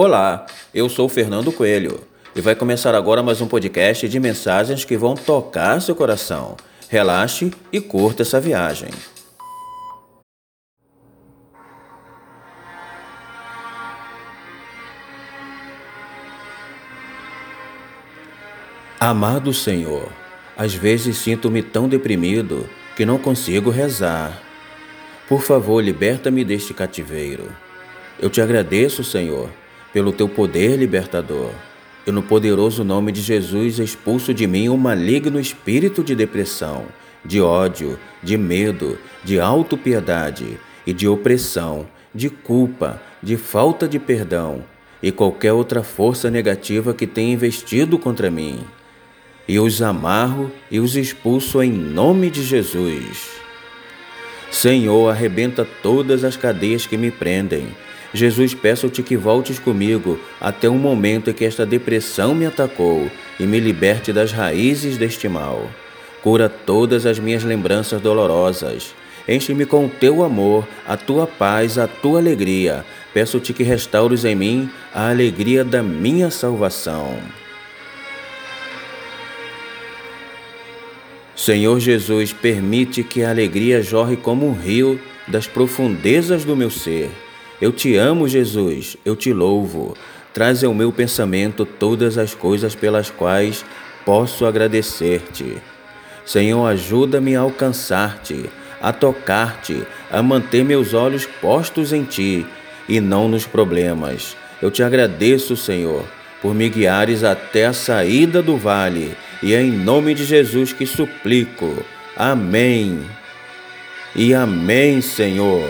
Olá, eu sou Fernando Coelho e vai começar agora mais um podcast de mensagens que vão tocar seu coração. Relaxe e curta essa viagem. Amado Senhor, às vezes sinto-me tão deprimido que não consigo rezar. Por favor, liberta-me deste cativeiro. Eu te agradeço, Senhor, pelo teu poder libertador. E no poderoso nome de Jesus expulso de mim o maligno espírito de depressão, de ódio, de medo, de autopiedade e de opressão, de culpa, de falta de perdão e qualquer outra força negativa que tenha investido contra mim. E os amarro e os expulso em nome de Jesus. Senhor, arrebenta todas as cadeias que me prendem Jesus, peço-te que voltes comigo até o momento em que esta depressão me atacou e me liberte das raízes deste mal. Cura todas as minhas lembranças dolorosas. Enche-me com o teu amor, a tua paz, a tua alegria. Peço-te que restaures em mim a alegria da minha salvação. Senhor Jesus, permite que a alegria jorre como um rio das profundezas do meu ser eu te amo, Jesus, eu te louvo. Traz ao meu pensamento todas as coisas pelas quais posso agradecer-te. Senhor, ajuda-me a alcançar-te, a tocar-te, a manter meus olhos postos em ti e não nos problemas. Eu te agradeço, Senhor, por me guiares até a saída do vale, e é em nome de Jesus que suplico. Amém. E amém, Senhor.